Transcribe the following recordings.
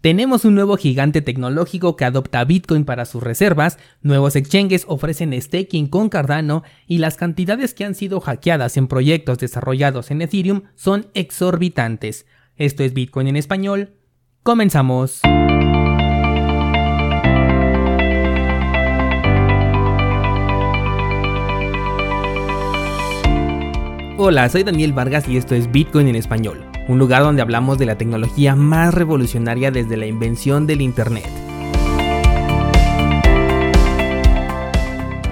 Tenemos un nuevo gigante tecnológico que adopta Bitcoin para sus reservas, nuevos exchanges ofrecen staking con Cardano y las cantidades que han sido hackeadas en proyectos desarrollados en Ethereum son exorbitantes. Esto es Bitcoin en español. Comenzamos. Hola, soy Daniel Vargas y esto es Bitcoin en español un lugar donde hablamos de la tecnología más revolucionaria desde la invención del Internet.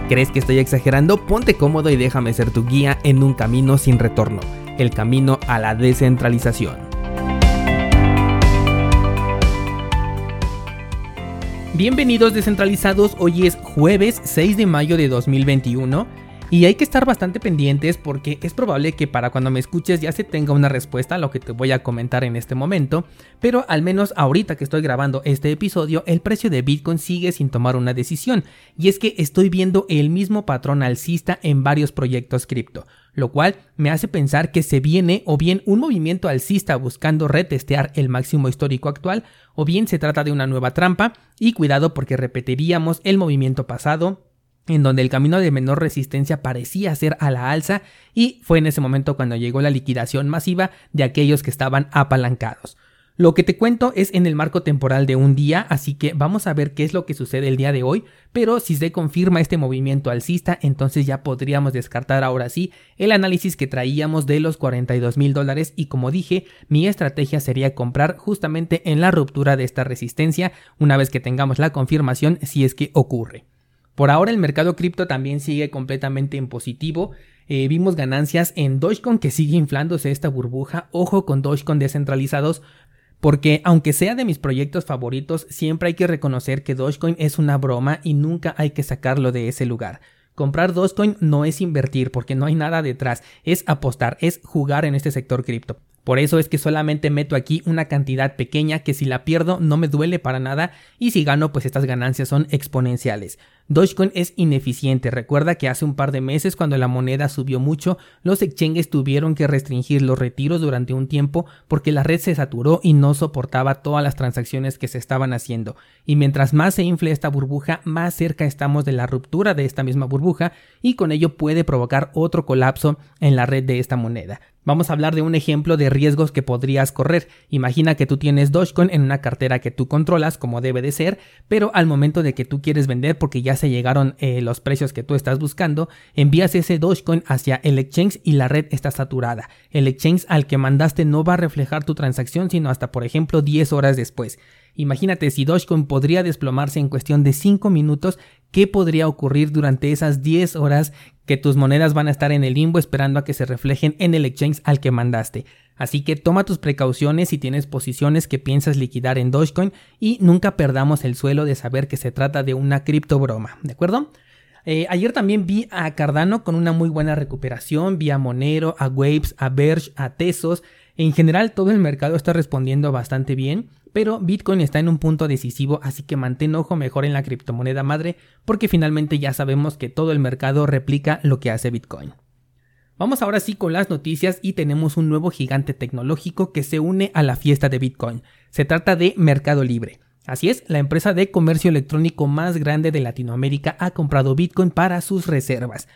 ¿Crees que estoy exagerando? Ponte cómodo y déjame ser tu guía en un camino sin retorno, el camino a la descentralización. Bienvenidos descentralizados, hoy es jueves 6 de mayo de 2021 y hay que estar bastante pendientes porque es probable que para cuando me escuches ya se tenga una respuesta a lo que te voy a comentar en este momento, pero al menos ahorita que estoy grabando este episodio, el precio de Bitcoin sigue sin tomar una decisión, y es que estoy viendo el mismo patrón alcista en varios proyectos cripto, lo cual me hace pensar que se viene o bien un movimiento alcista buscando retestear el máximo histórico actual, o bien se trata de una nueva trampa, y cuidado porque repetiríamos el movimiento pasado en donde el camino de menor resistencia parecía ser a la alza y fue en ese momento cuando llegó la liquidación masiva de aquellos que estaban apalancados. Lo que te cuento es en el marco temporal de un día, así que vamos a ver qué es lo que sucede el día de hoy, pero si se confirma este movimiento alcista, entonces ya podríamos descartar ahora sí el análisis que traíamos de los 42 mil dólares y como dije, mi estrategia sería comprar justamente en la ruptura de esta resistencia una vez que tengamos la confirmación si es que ocurre. Por ahora el mercado cripto también sigue completamente en positivo. Eh, vimos ganancias en Dogecoin que sigue inflándose esta burbuja. Ojo con Dogecoin descentralizados. Porque aunque sea de mis proyectos favoritos, siempre hay que reconocer que Dogecoin es una broma y nunca hay que sacarlo de ese lugar. Comprar Dogecoin no es invertir porque no hay nada detrás, es apostar, es jugar en este sector cripto. Por eso es que solamente meto aquí una cantidad pequeña que si la pierdo no me duele para nada y si gano pues estas ganancias son exponenciales. Dogecoin es ineficiente. Recuerda que hace un par de meses cuando la moneda subió mucho, los exchanges tuvieron que restringir los retiros durante un tiempo porque la red se saturó y no soportaba todas las transacciones que se estaban haciendo. Y mientras más se infle esta burbuja, más cerca estamos de la ruptura de esta misma burbuja y con ello puede provocar otro colapso en la red de esta moneda. Vamos a hablar de un ejemplo de riesgos que podrías correr. Imagina que tú tienes Dogecoin en una cartera que tú controlas como debe de ser, pero al momento de que tú quieres vender porque ya se llegaron eh, los precios que tú estás buscando, envías ese Dogecoin hacia el exchange y la red está saturada. El exchange al que mandaste no va a reflejar tu transacción sino hasta por ejemplo 10 horas después. Imagínate si Dogecoin podría desplomarse en cuestión de 5 minutos, ¿qué podría ocurrir durante esas 10 horas que tus monedas van a estar en el limbo esperando a que se reflejen en el exchange al que mandaste. Así que toma tus precauciones si tienes posiciones que piensas liquidar en Dogecoin y nunca perdamos el suelo de saber que se trata de una cripto broma, ¿de acuerdo? Eh, ayer también vi a Cardano con una muy buena recuperación, vi a Monero, a Waves, a Verge, a Tesos. En general todo el mercado está respondiendo bastante bien. Pero Bitcoin está en un punto decisivo, así que mantén ojo mejor en la criptomoneda madre, porque finalmente ya sabemos que todo el mercado replica lo que hace Bitcoin. Vamos ahora sí con las noticias y tenemos un nuevo gigante tecnológico que se une a la fiesta de Bitcoin. Se trata de Mercado Libre. Así es, la empresa de comercio electrónico más grande de Latinoamérica ha comprado Bitcoin para sus reservas.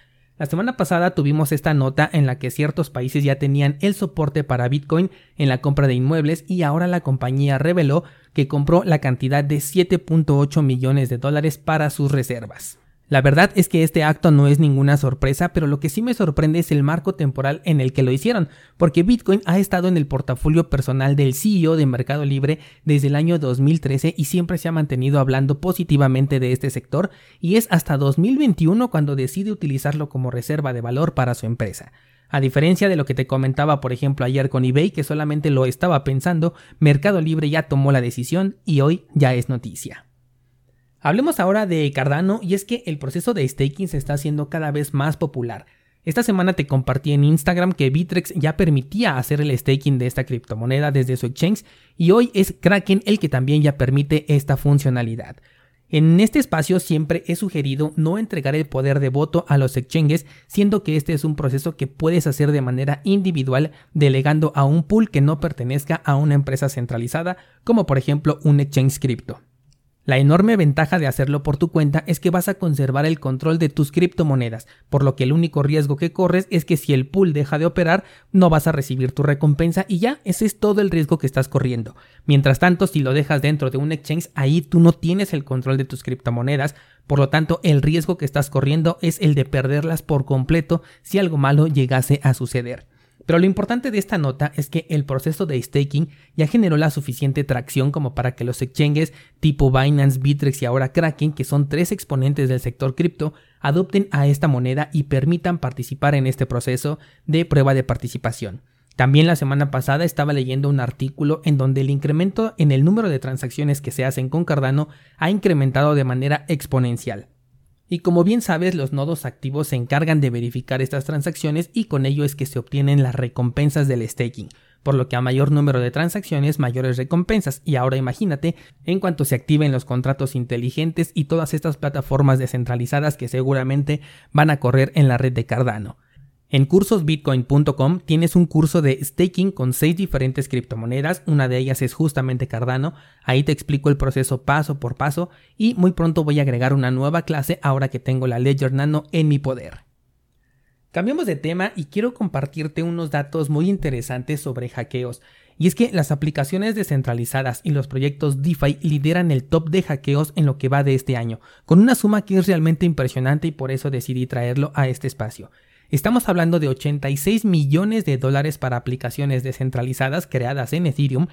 La semana pasada tuvimos esta nota en la que ciertos países ya tenían el soporte para Bitcoin en la compra de inmuebles y ahora la compañía reveló que compró la cantidad de 7.8 millones de dólares para sus reservas. La verdad es que este acto no es ninguna sorpresa, pero lo que sí me sorprende es el marco temporal en el que lo hicieron, porque Bitcoin ha estado en el portafolio personal del CEO de Mercado Libre desde el año 2013 y siempre se ha mantenido hablando positivamente de este sector, y es hasta 2021 cuando decide utilizarlo como reserva de valor para su empresa. A diferencia de lo que te comentaba por ejemplo ayer con eBay que solamente lo estaba pensando, Mercado Libre ya tomó la decisión y hoy ya es noticia. Hablemos ahora de Cardano y es que el proceso de staking se está haciendo cada vez más popular. Esta semana te compartí en Instagram que Bitrex ya permitía hacer el staking de esta criptomoneda desde su exchange y hoy es Kraken el que también ya permite esta funcionalidad. En este espacio siempre he sugerido no entregar el poder de voto a los exchanges, siendo que este es un proceso que puedes hacer de manera individual delegando a un pool que no pertenezca a una empresa centralizada, como por ejemplo un exchange cripto. La enorme ventaja de hacerlo por tu cuenta es que vas a conservar el control de tus criptomonedas, por lo que el único riesgo que corres es que si el pool deja de operar, no vas a recibir tu recompensa y ya, ese es todo el riesgo que estás corriendo. Mientras tanto, si lo dejas dentro de un exchange, ahí tú no tienes el control de tus criptomonedas, por lo tanto, el riesgo que estás corriendo es el de perderlas por completo si algo malo llegase a suceder. Pero lo importante de esta nota es que el proceso de staking ya generó la suficiente tracción como para que los exchanges tipo Binance, Bittrex y ahora Kraken, que son tres exponentes del sector cripto, adopten a esta moneda y permitan participar en este proceso de prueba de participación. También la semana pasada estaba leyendo un artículo en donde el incremento en el número de transacciones que se hacen con Cardano ha incrementado de manera exponencial. Y como bien sabes, los nodos activos se encargan de verificar estas transacciones y con ello es que se obtienen las recompensas del staking, por lo que a mayor número de transacciones, mayores recompensas. Y ahora imagínate, en cuanto se activen los contratos inteligentes y todas estas plataformas descentralizadas que seguramente van a correr en la red de Cardano. En cursosbitcoin.com tienes un curso de staking con seis diferentes criptomonedas, una de ellas es justamente Cardano, ahí te explico el proceso paso por paso y muy pronto voy a agregar una nueva clase ahora que tengo la Ledger Nano en mi poder. Cambiamos de tema y quiero compartirte unos datos muy interesantes sobre hackeos. Y es que las aplicaciones descentralizadas y los proyectos DeFi lideran el top de hackeos en lo que va de este año, con una suma que es realmente impresionante y por eso decidí traerlo a este espacio. Estamos hablando de 86 millones de dólares para aplicaciones descentralizadas creadas en Ethereum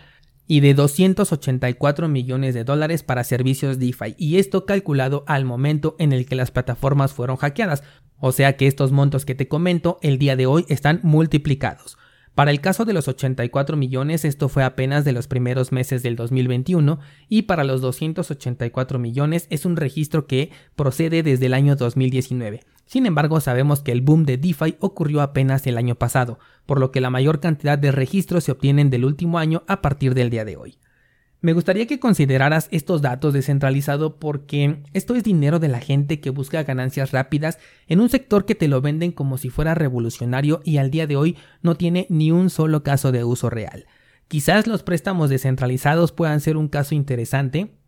y de 284 millones de dólares para servicios DeFi, y esto calculado al momento en el que las plataformas fueron hackeadas, o sea que estos montos que te comento el día de hoy están multiplicados. Para el caso de los 84 millones, esto fue apenas de los primeros meses del 2021 y para los 284 millones es un registro que procede desde el año 2019. Sin embargo, sabemos que el boom de DeFi ocurrió apenas el año pasado, por lo que la mayor cantidad de registros se obtienen del último año a partir del día de hoy. Me gustaría que consideraras estos datos descentralizados porque esto es dinero de la gente que busca ganancias rápidas en un sector que te lo venden como si fuera revolucionario y al día de hoy no tiene ni un solo caso de uso real. Quizás los préstamos descentralizados puedan ser un caso interesante,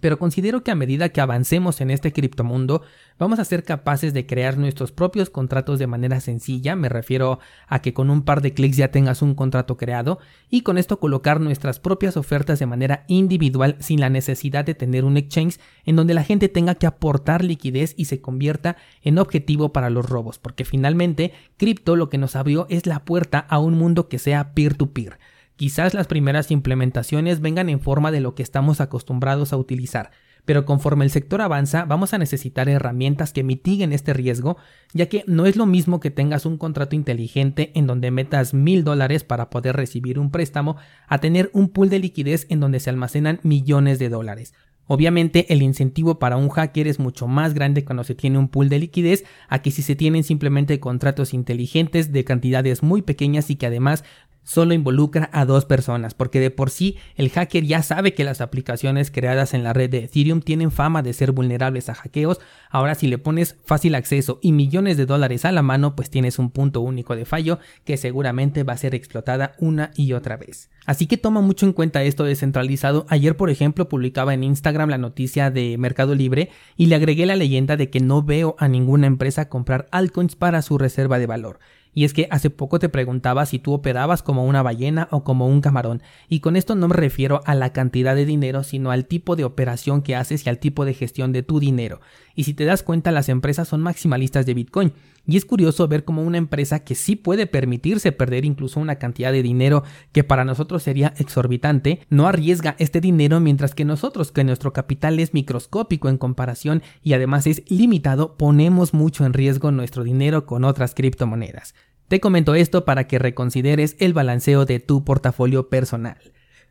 pero considero que a medida que avancemos en este criptomundo, vamos a ser capaces de crear nuestros propios contratos de manera sencilla, me refiero a que con un par de clics ya tengas un contrato creado, y con esto colocar nuestras propias ofertas de manera individual sin la necesidad de tener un exchange en donde la gente tenga que aportar liquidez y se convierta en objetivo para los robos, porque finalmente cripto lo que nos abrió es la puerta a un mundo que sea peer to peer Quizás las primeras implementaciones vengan en forma de lo que estamos acostumbrados a utilizar, pero conforme el sector avanza vamos a necesitar herramientas que mitiguen este riesgo, ya que no es lo mismo que tengas un contrato inteligente en donde metas mil dólares para poder recibir un préstamo a tener un pool de liquidez en donde se almacenan millones de dólares. Obviamente el incentivo para un hacker es mucho más grande cuando se tiene un pool de liquidez a que si se tienen simplemente contratos inteligentes de cantidades muy pequeñas y que además solo involucra a dos personas, porque de por sí el hacker ya sabe que las aplicaciones creadas en la red de Ethereum tienen fama de ser vulnerables a hackeos, ahora si le pones fácil acceso y millones de dólares a la mano, pues tienes un punto único de fallo que seguramente va a ser explotada una y otra vez. Así que toma mucho en cuenta esto descentralizado. Ayer, por ejemplo, publicaba en Instagram la noticia de Mercado Libre y le agregué la leyenda de que no veo a ninguna empresa comprar altcoins para su reserva de valor. Y es que hace poco te preguntaba si tú operabas como una ballena o como un camarón. Y con esto no me refiero a la cantidad de dinero, sino al tipo de operación que haces y al tipo de gestión de tu dinero. Y si te das cuenta, las empresas son maximalistas de Bitcoin. Y es curioso ver cómo una empresa que sí puede permitirse perder incluso una cantidad de dinero que para nosotros sería exorbitante, no arriesga este dinero mientras que nosotros, que nuestro capital es microscópico en comparación y además es limitado, ponemos mucho en riesgo nuestro dinero con otras criptomonedas. Te comento esto para que reconsideres el balanceo de tu portafolio personal.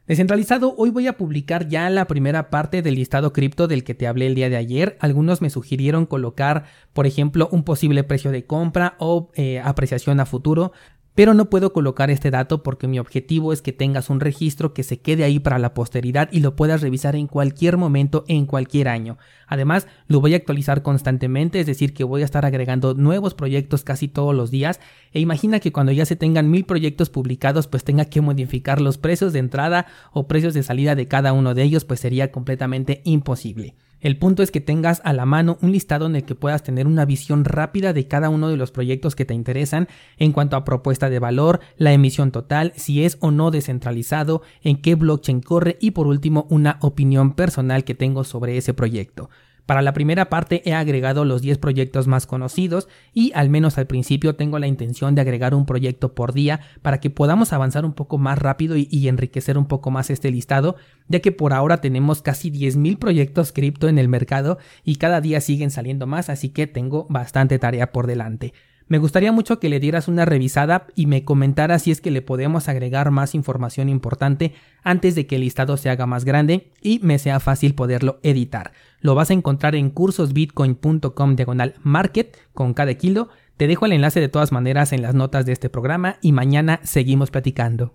Descentralizado, hoy voy a publicar ya la primera parte del listado cripto del que te hablé el día de ayer. Algunos me sugirieron colocar, por ejemplo, un posible precio de compra o eh, apreciación a futuro. Pero no puedo colocar este dato porque mi objetivo es que tengas un registro que se quede ahí para la posteridad y lo puedas revisar en cualquier momento, en cualquier año. Además, lo voy a actualizar constantemente, es decir, que voy a estar agregando nuevos proyectos casi todos los días. E imagina que cuando ya se tengan mil proyectos publicados, pues tenga que modificar los precios de entrada o precios de salida de cada uno de ellos, pues sería completamente imposible. El punto es que tengas a la mano un listado en el que puedas tener una visión rápida de cada uno de los proyectos que te interesan en cuanto a propuesta de valor, la emisión total, si es o no descentralizado, en qué blockchain corre y por último una opinión personal que tengo sobre ese proyecto. Para la primera parte he agregado los 10 proyectos más conocidos y al menos al principio tengo la intención de agregar un proyecto por día para que podamos avanzar un poco más rápido y, enriquecer un poco más este listado, ya que por ahora tenemos casi 10.000 proyectos cripto en el mercado y cada día siguen saliendo más, así que tengo bastante tarea por delante. Me gustaría mucho que le dieras una revisada y me comentaras si es que le podemos agregar más información importante antes de que el listado se haga más grande y me sea fácil poderlo editar. Lo vas a encontrar en cursosbitcoin.com diagonal market con cada kilo. Te dejo el enlace de todas maneras en las notas de este programa y mañana seguimos platicando.